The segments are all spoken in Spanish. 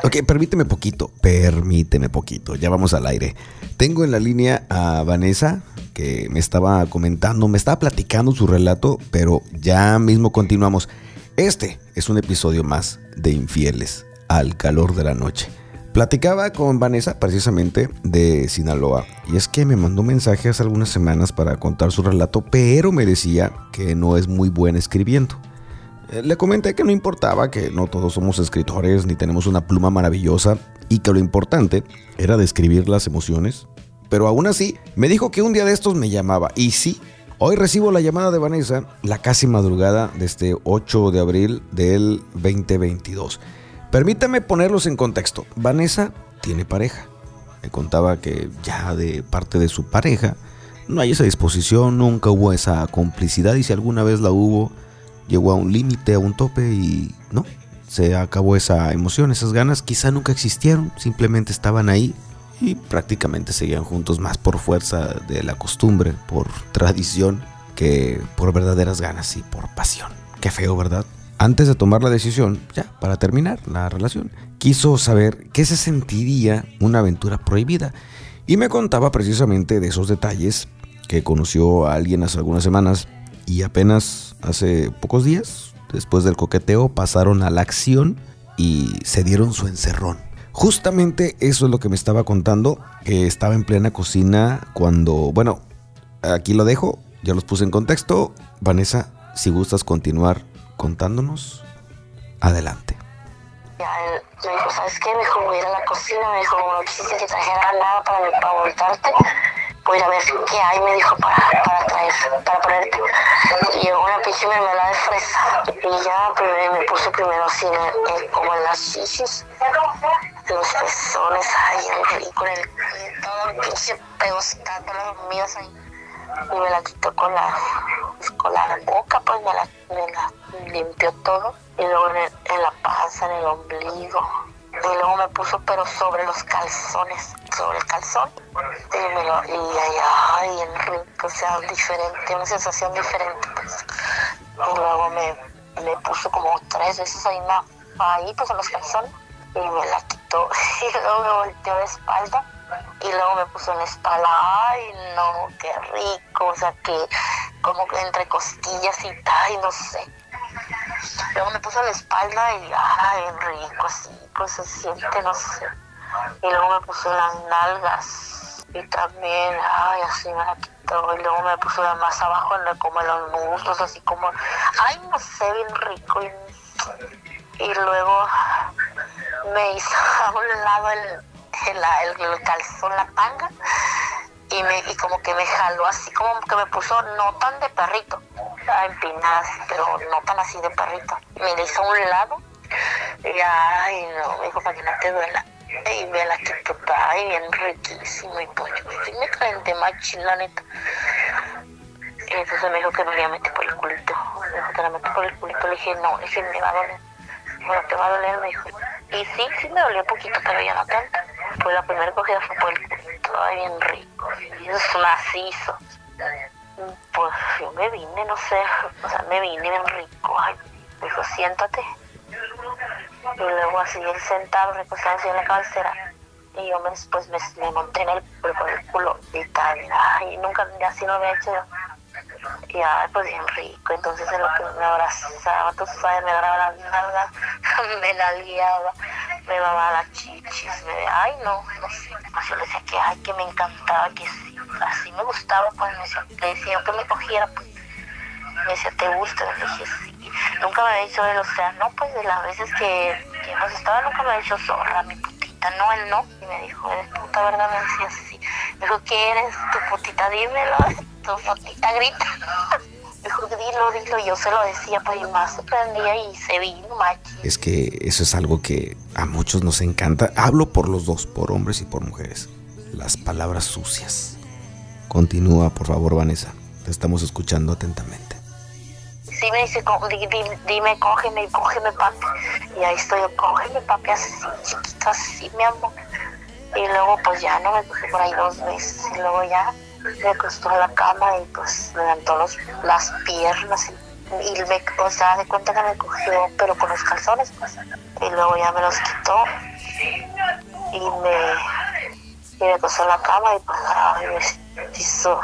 pues. Ok, permíteme poquito, permíteme poquito, ya vamos al aire. Tengo en la línea a Vanessa, que me estaba comentando, me estaba platicando su relato, pero ya mismo continuamos. Este es un episodio más de Infieles al calor de la noche. Platicaba con Vanessa precisamente de Sinaloa y es que me mandó mensajes hace algunas semanas para contar su relato, pero me decía que no es muy buena escribiendo. Eh, le comenté que no importaba, que no todos somos escritores ni tenemos una pluma maravillosa y que lo importante era describir las emociones. Pero aún así, me dijo que un día de estos me llamaba y sí, hoy recibo la llamada de Vanessa la casi madrugada de este 8 de abril del 2022. Permítame ponerlos en contexto. Vanessa tiene pareja. Me contaba que ya de parte de su pareja no hay esa disposición, nunca hubo esa complicidad y si alguna vez la hubo, llegó a un límite, a un tope y no, se acabó esa emoción, esas ganas, quizá nunca existieron, simplemente estaban ahí y prácticamente seguían juntos más por fuerza de la costumbre, por tradición, que por verdaderas ganas y por pasión. Qué feo, ¿verdad? antes de tomar la decisión, ya, para terminar la relación, quiso saber qué se sentiría una aventura prohibida. Y me contaba precisamente de esos detalles que conoció a alguien hace algunas semanas y apenas hace pocos días, después del coqueteo, pasaron a la acción y se dieron su encerrón. Justamente eso es lo que me estaba contando, estaba en plena cocina cuando, bueno, aquí lo dejo, ya los puse en contexto. Vanessa, si gustas continuar contándonos. Adelante. Ya él me dijo, ¿sabes qué? Me voy a ir a la cocina. Me dijo, no quisiste que trajera nada para, para voltarte. Voy a ver qué hay, me dijo, para, para traer, para ponerte. Y llegó una pinche mermelada de fresa. Y ya primero, me puse primero así, en, como en las chichis, los pezones, ahí, en el, con el, todo el pinche pegostado, todas las comidas ahí y me la quitó con la, con la boca, pues me la, me la limpió todo. Y luego en, la panza, en el ombligo. Y luego me puso, pero sobre los calzones, sobre el calzón. Y, me lo, y ay, en rico, o sea, diferente, una sensación diferente, pues. Y luego me, me puso como tres veces ahí, ahí pues en los calzones. Y me la quitó. Y luego me volteó de espalda y luego me puso en la espalda, ay no, qué rico, o sea que como que entre costillas y tal, no sé. Luego me puso en la espalda y ay, rico, así, pues se siente, no sé. Y luego me puso en las nalgas y también, ay, así me la quitó. Y luego me puso más abajo, en como los muslos, así como, ay, no sé, bien rico. Y, luego me hizo a un lado el el, el calzón, la tanga, y, me, y como que me jaló así, como que me puso no tan de perrito, empinada, pero no tan así de perrito. Me hizo a un lado, y ay, no, me dijo, para que no te duela. Y me la quitó, ay, bien riquísimo, y pues, sí me calenté machín, la neta. Y entonces me dijo que me la meter por el culito. Me dijo que la metí por el culito. Le dije, no, ese me va a doler. Bueno, te va a doler, me dijo. Y sí, sí me dolió poquito, pero ya no tanto. Pues la primera cogida fue por el todo bien rico, y es macizo. Pues yo me vine, no sé, o sea, me vine bien rico. Ay, me dijo, siéntate. Y luego así él sentado, recostado así en la cabecera. Y yo me, pues me, monté en el, por el culo y tal. Ay, nunca, así no lo había hecho yo. Y ay, pues bien rico. Entonces en lo que me abrazaba, tú sabes, me agarraba las nalgas, me la guiaba me daba las chichis, me ay no, no sé, pues yo le decía que ay, que me encantaba, que sí, así me gustaba, pues me decía, le decía que me cogiera, pues me decía, ¿te gusta? Le dije, sí, nunca me ha dicho él, o sea, no, pues de las veces que, hemos estado, nunca me ha dicho zorra, mi putita, no, él no, y me dijo, eres puta, ¿verdad? Me decía, sí, me dijo, ¿qué eres? Tu putita, dímelo, tu putita grita. dijo, dilo, dilo, yo se lo decía, pues y más se prendía y se vino macho. Es que eso es algo que a muchos nos encanta. Hablo por los dos, por hombres y por mujeres. Las palabras sucias. Continúa, por favor, Vanessa. Te estamos escuchando atentamente. Sí, me dice, dime, cógeme, cógeme, papi. Y ahí estoy yo, cógeme, papi, así, chiquito, así, mi amor. Y luego, pues ya no me cogí por ahí dos meses. Y luego ya me acostó a la cama y pues me levantó los, las piernas y me, o sea, de cuenta que me cogió, pero con los calzones, pues. Y luego ya me los quitó y me, y me puso en la cama y pues ay, me hizo,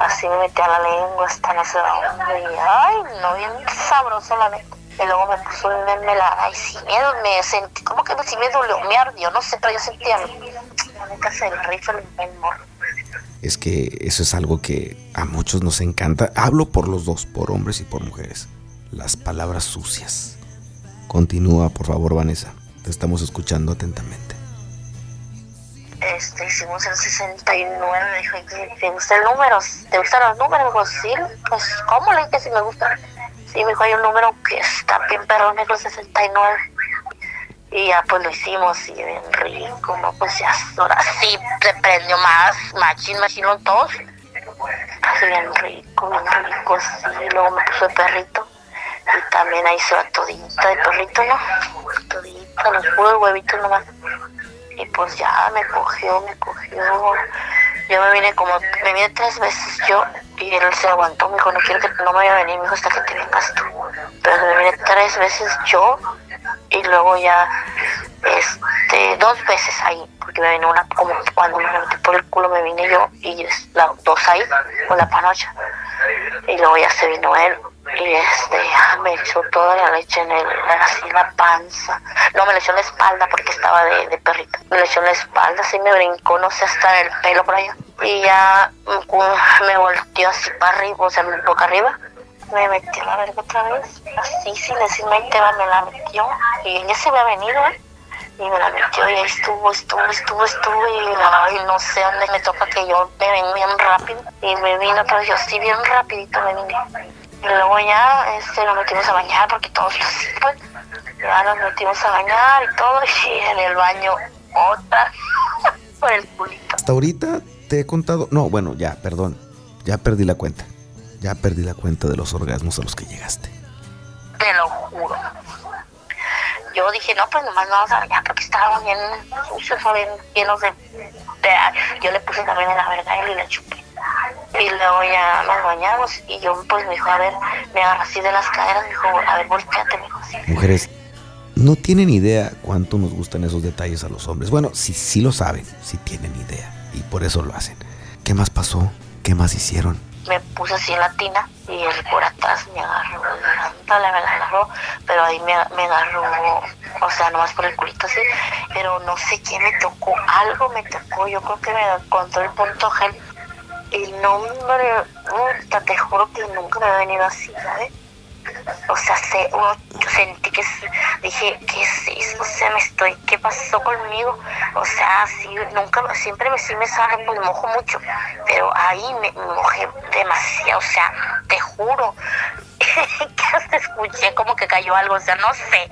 así me metía la lengua hasta no sé dónde. Y ay, no, bien sabroso la neta. Y luego me puso en mermelada y sin miedo me sentí, como que si me dolió, me ardió, no sé, pero yo sentía, la neta se rifle el morro es que eso es algo que a muchos nos encanta. Hablo por los dos, por hombres y por mujeres. Las palabras sucias. Continúa, por favor, Vanessa. Te estamos escuchando atentamente. Este, hicimos el 69, me dijo, ¿te gustan números? ¿Te gustan los números? Pues sí, pues ¿cómo le dije si me gusta? Sí, me dijo, hay un número que está bien perro, me dijo 69. Y ya pues lo hicimos y bien rico, ¿no? Pues ya ahora sí se prendió más, machín, machín todos. Así bien rico, bien rico, así. Luego me puso el perrito. Y también ahí hizo la todita de perrito, ¿no? Todita, los puros huevitos nomás. Y pues ya me cogió, me cogió. Yo me vine como, me vine tres veces yo y él se aguantó, me dijo, no quiero que no me vaya a venir, me dijo, hasta que te vengas tú. Pero me vine tres veces yo y luego ya este dos veces ahí porque me vino una como cuando me metí por el culo me vine yo y la, dos ahí con la panocha y luego ya se vino él y este me echó toda la leche en el así la panza. No me le echó en la espalda porque estaba de, de perrito me le echó en la espalda así me brincó no sé hasta el pelo por allá. Y ya me volteó así para arriba o sea boca arriba. Me metió la verga otra vez, así sin decirme va, me la metió. Y ella se había venido, ¿eh? Y me la metió y ahí estuvo, estuvo, estuvo, estuvo. Y no sé dónde me toca que yo me vengo bien rápido. Y me vino, pero yo sí bien rapidito me vine. Y luego ya este, nos metimos a bañar porque todos pues, ya nos metimos a bañar y todo y en el baño otra por el culito. Hasta ahorita te he contado, no, bueno, ya, perdón, ya perdí la cuenta. Ya perdí la cuenta de los orgasmos a los que llegaste. Te lo juro. Yo dije, no, pues nomás vamos a bañar porque estábamos bien sucios, bien llenos de, Yo le puse también en la verga y le chupé. Y luego ya nos bañamos y yo pues me dijo, a ver, me agarró así de las caderas, me dijo, a ver, volteate, me dijo así. Mujeres, no tienen idea cuánto nos gustan esos detalles a los hombres. Bueno, sí, sí lo saben, sí tienen idea y por eso lo hacen. ¿Qué más pasó? ¿Qué más hicieron? me puse así en la tina y el por atrás me agarró, me agarró, pero ahí me, me agarró, o sea, nomás por el culito así, pero no sé qué me tocó, algo me tocó, yo creo que me encontró el punto G el nombre, te juro que nunca me ha venido así, ¿sabes? o sea, se, sentí que dije, ¿qué es eso? O sea, me estoy, ¿qué pasó conmigo? O sea, sí, nunca, siempre me, sí me sale, pues mojo mucho, pero ahí me, mojé demasiado, o sea, te juro que hasta escuché como que cayó algo, o sea, no sé,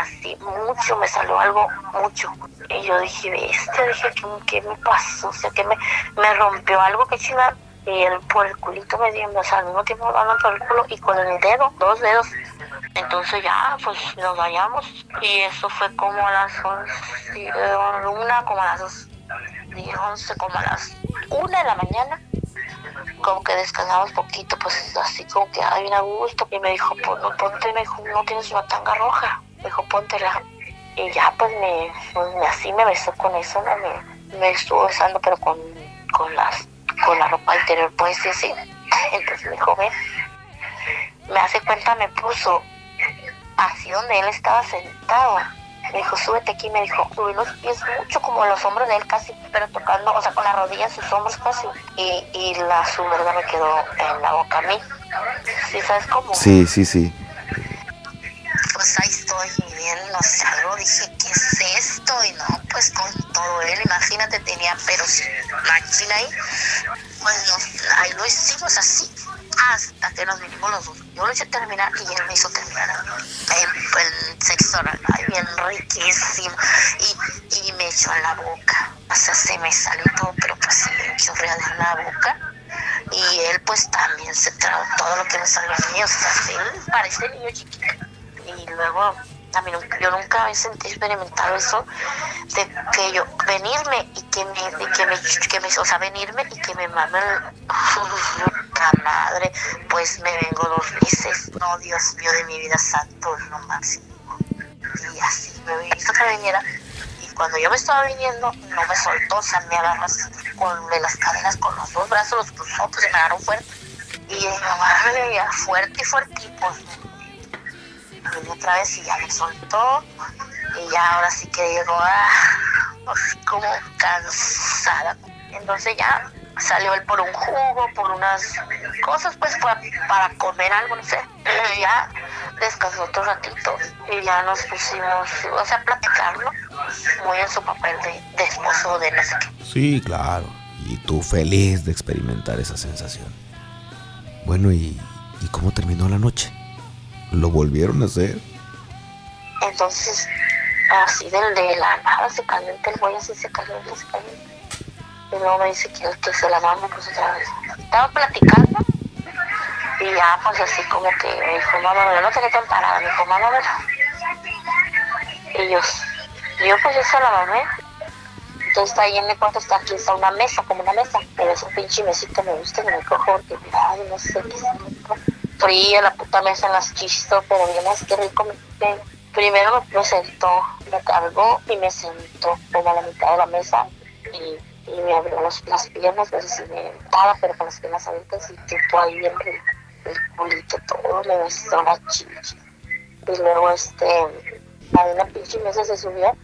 así, mucho, me salió algo, mucho. Y yo dije, este, dije, ¿qué, ¿qué, me pasó? O sea, que me, me rompió algo que chingada y él por el culito me dio, o sea, al mismo tiempo dando por el culo y con el dedo, dos dedos. Entonces ya, pues nos vayamos y eso fue como a las once, una, como a las dos, once, como a las una de la mañana. Como que descansamos poquito, pues así como que hay a gusto. Y me dijo, pues no, ponte, me dijo, no tienes una tanga roja. Dijo, póntela. Y ya, pues me, pues, así me besó con eso, ¿no? me, me estuvo besando, pero con, con las con la ropa interior pues sí, sí. Entonces me dijo, ven, me hace cuenta, me puso así donde él estaba sentado. Me dijo, súbete aquí, me dijo, subí los pies mucho como los hombros de él casi, pero tocando, o sea, con las rodillas sus hombros casi. Y, y la su verdad me quedó en la boca a mí. ¿Sí sabes cómo? Sí, sí, sí. Pues ahí estoy bien, no sé, algo dije, ¿qué es esto? Y no, pues con todo él, imagínate, tenía pero máquina ahí. Pues nos, ahí lo hicimos así hasta que nos vinimos los dos. Yo lo hice terminar y él me hizo terminar el, el sexo oral. Bien riquísimo. Y, me echó en la boca. O sea, se me salió todo, pero pues se me echó en la boca. Y él pues también se tragó todo lo que me salió a mí. O sea, él parece niño chiquito. Y luego yo nunca había sentido experimentado eso de que yo venirme y que me, y que me, o sea venirme y que me mame el la madre, pues me vengo dos meses. No, Dios mío, de mi vida santo, lo máximo. Y así me hizo que viniera. Y cuando yo me estaba viniendo, no me soltó, o sea, me agarras con las cadenas con los dos brazos, los cruzó, pues se me agarró fuerte. Y mi mamá me veía fuerte y fuertito. Me vino otra vez y ya me soltó. Y ya ahora sí que digo, ah, así como cansada. Entonces ya salió él por un jugo, por unas cosas, pues fue para comer algo, no sé. Ya descansó otro ratito y ya nos pusimos, o sea, a platicarlo, muy en su papel de, de esposo de no sé qué. Sí, claro. Y tú feliz de experimentar esa sensación. Bueno, ¿y, ¿y cómo terminó la noche? ¿Lo volvieron a hacer? Entonces, así del de la nada se calienta el güey, así se calienta, se calienta. Y luego me dice que, que se la mame pues otra vez. Estaba platicando y ya pues así como que me dijo, mamá, yo no tenía que parada, me dijo, mamá. Y yo, yo pues yo se la mamé. Entonces ahí en mi cuarto, está aquí, está una mesa, como una mesa. Pero ese pinche mesita me gusta que me cojo porque, ay, no sé qué es. Fría la puta mesa en las chistos, pero bien, es que rico me, me primero me sentó, me cargó y me sentó como a la mitad de la mesa y, y me abrió las, piernas, pues así me estaba, pero con las piernas abiertas y tipo ahí el, el culito todo, me besó la chichi. Y luego este, a una pinche mesa se subió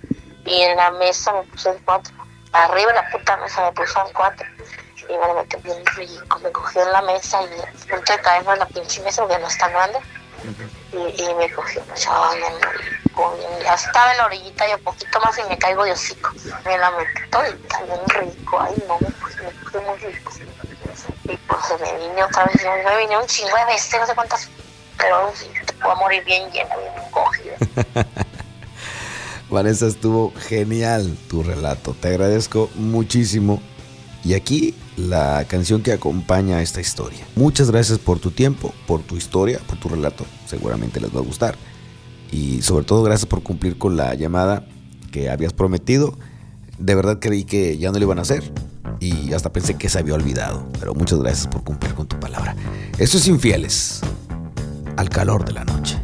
y en la mesa me puso en cuatro. Arriba en la puta mesa me puso en cuatro. Y me lo metió bien rico, me cogió en la mesa y punto de caerme en la pinche mesa porque no es tan grande y, y me cogió bien rico, bien- ya estaba en la orillita y un poquito más y me caigo de hocico. Me la metí todita bien rico, ay no, pues me cogió muy rico. Y pues se me vine otra vez, me vine un chingo de veces, no sé cuántas, pero te puedo morir bien llena, bien cogida. Vanessa, estuvo genial tu relato. Te agradezco muchísimo. Y aquí la canción que acompaña esta historia. Muchas gracias por tu tiempo, por tu historia, por tu relato. Seguramente les va a gustar. Y sobre todo gracias por cumplir con la llamada que habías prometido. De verdad creí que ya no lo iban a hacer. Y hasta pensé que se había olvidado. Pero muchas gracias por cumplir con tu palabra. Esto es Infieles. Al calor de la noche.